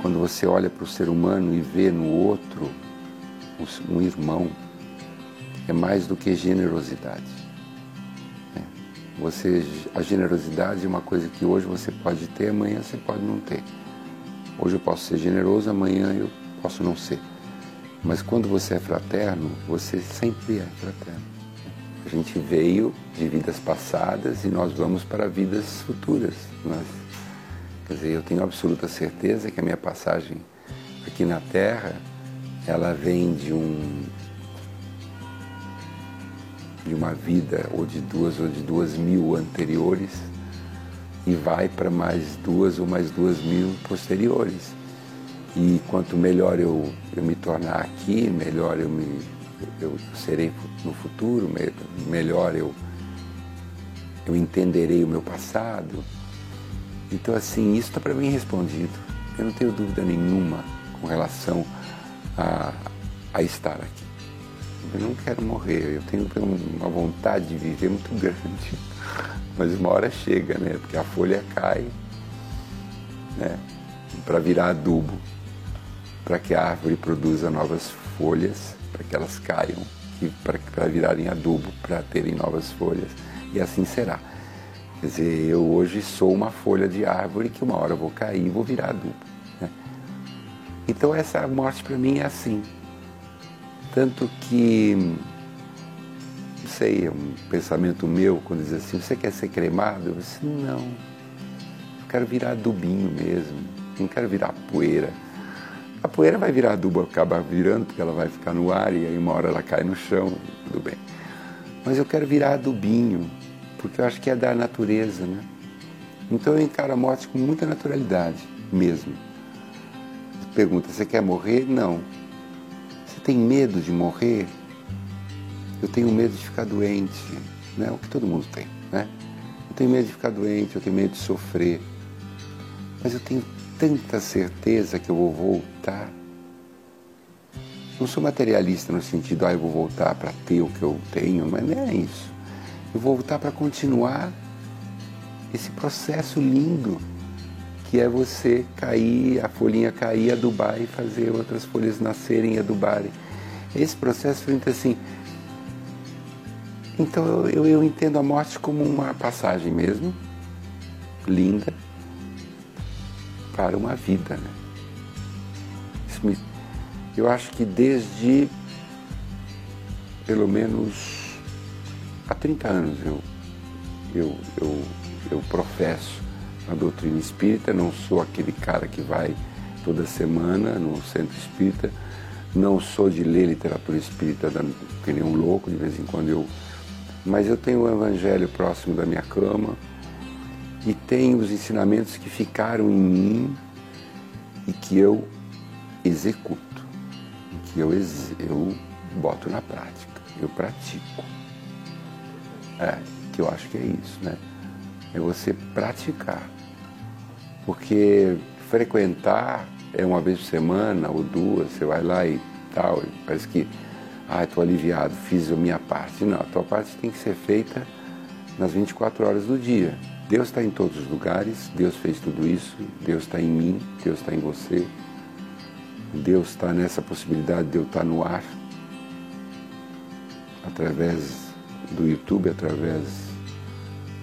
quando você olha para o ser humano e vê no outro um irmão, é mais do que generosidade. É. Você, a generosidade é uma coisa que hoje você pode ter, amanhã você pode não ter. Hoje eu posso ser generoso, amanhã eu posso não ser. Mas quando você é fraterno, você sempre é fraterno. A gente veio de vidas passadas e nós vamos para vidas futuras. Nós, quer dizer, eu tenho absoluta certeza que a minha passagem aqui na Terra, ela vem de um de uma vida ou de duas ou de duas mil anteriores e vai para mais duas ou mais duas mil posteriores. E quanto melhor eu, eu me tornar aqui, melhor eu, me, eu serei no futuro, melhor eu, eu entenderei o meu passado. Então, assim, isso está para mim respondido. Eu não tenho dúvida nenhuma com relação a, a estar aqui. Eu não quero morrer, eu tenho uma vontade de viver muito grande. Mas uma hora chega, né? Porque a folha cai, né? Para virar adubo para que a árvore produza novas folhas, para que elas caiam para virarem adubo, para terem novas folhas. E assim será. Quer dizer, eu hoje sou uma folha de árvore que uma hora vou cair e vou virar adubo. Né? Então essa morte para mim é assim. Tanto que, não sei, é um pensamento meu quando diz assim, você quer ser cremado? Eu disse, não, eu quero virar adubinho mesmo, não quero virar poeira. A poeira vai virar adubo, acaba virando, porque ela vai ficar no ar e aí uma hora ela cai no chão, tudo bem. Mas eu quero virar adubinho, porque eu acho que é da natureza, né? Então eu encaro a morte com muita naturalidade, mesmo. Pergunta, você quer morrer? Não. Você tem medo de morrer? Eu tenho medo de ficar doente, né? O que todo mundo tem, né? Eu tenho medo de ficar doente, eu tenho medo de sofrer. Mas eu tenho tanta certeza que eu vou voltar. Não sou materialista no sentido, ah, eu vou voltar para ter o que eu tenho, mas não é isso. Eu vou voltar para continuar esse processo lindo que é você cair, a folhinha cair, adubar e fazer outras folhas nascerem e adubarem. Esse processo frente assim. Então eu, eu entendo a morte como uma passagem mesmo, linda, para uma vida. Né? Eu acho que desde pelo menos há 30 anos eu, eu, eu, eu professo a doutrina espírita, não sou aquele cara que vai toda semana no centro espírita, não sou de ler literatura espírita que nem um louco, de vez em quando eu. Mas eu tenho o evangelho próximo da minha cama, e tenho os ensinamentos que ficaram em mim e que eu executo, que eu, eu boto na prática, eu pratico. É, que eu acho que é isso, né? É você praticar. Porque frequentar é uma vez por semana ou duas, você vai lá e tal, e parece que, ah, estou aliviado, fiz a minha parte. Não, a tua parte tem que ser feita nas 24 horas do dia. Deus está em todos os lugares, Deus fez tudo isso, Deus está em mim, Deus está em você, Deus está nessa possibilidade de eu estar no ar, através do YouTube, através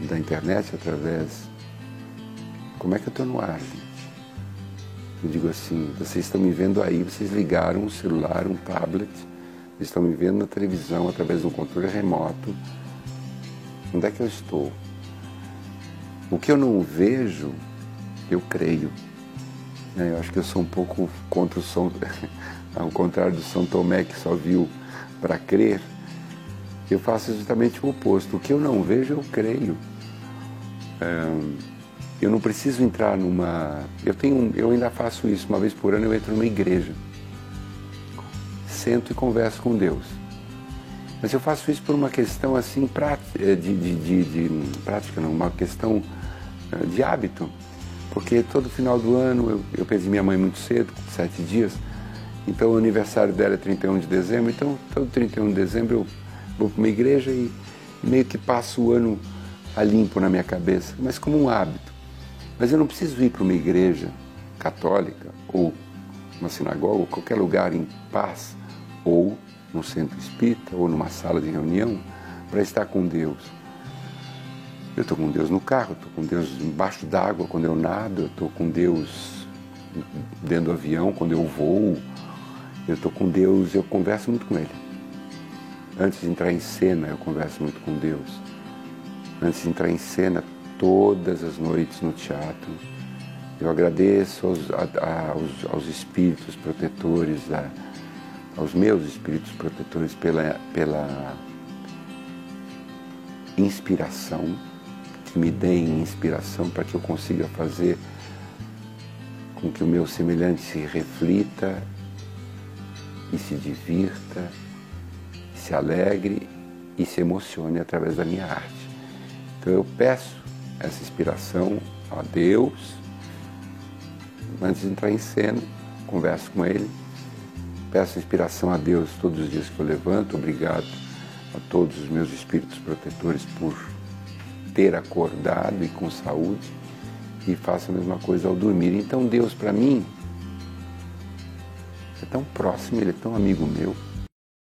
da internet, através. Como é que eu estou no ar, gente? Eu digo assim, vocês estão me vendo aí, vocês ligaram um celular, um tablet, estão me vendo na televisão através de um controle remoto. Onde é que eu estou? O que eu não vejo, eu creio. Né? Eu acho que eu sou um pouco contra o São, ao contrário do São Tomé que só viu para crer. Eu faço exatamente o oposto. O que eu não vejo, eu creio. eu não preciso entrar numa. Eu tenho, eu ainda faço isso. Uma vez por ano eu entro numa igreja, sento e converso com Deus. Mas eu faço isso por uma questão assim eh, de, de, de, de prática, não, uma questão eh, de hábito. Porque todo final do ano eu, eu perdi minha mãe muito cedo, sete dias. Então o aniversário dela é 31 de dezembro. Então todo 31 de dezembro eu vou para uma igreja e meio que passo o ano a limpo na minha cabeça, mas como um hábito. Mas eu não preciso ir para uma igreja católica, ou uma sinagoga, ou qualquer lugar em paz, ou num centro espírita, ou numa sala de reunião, para estar com Deus. Eu estou com Deus no carro, estou com Deus embaixo d'água quando eu nado, eu estou com Deus dentro do avião quando eu voo, eu estou com Deus, eu converso muito com Ele. Antes de entrar em cena, eu converso muito com Deus. Antes de entrar em cena, todas as noites no teatro, eu agradeço aos, a, aos, aos espíritos protetores, a, aos meus espíritos protetores pela, pela inspiração, que me deem inspiração para que eu consiga fazer com que o meu semelhante se reflita e se divirta, se alegre e se emocione através da minha arte. Então eu peço essa inspiração a Deus, antes de entrar em cena, converso com Ele, peço inspiração a Deus todos os dias que eu levanto, obrigado a todos os meus espíritos protetores por ter acordado e com saúde. E faço a mesma coisa ao dormir. Então Deus para mim é tão próximo, Ele é tão amigo meu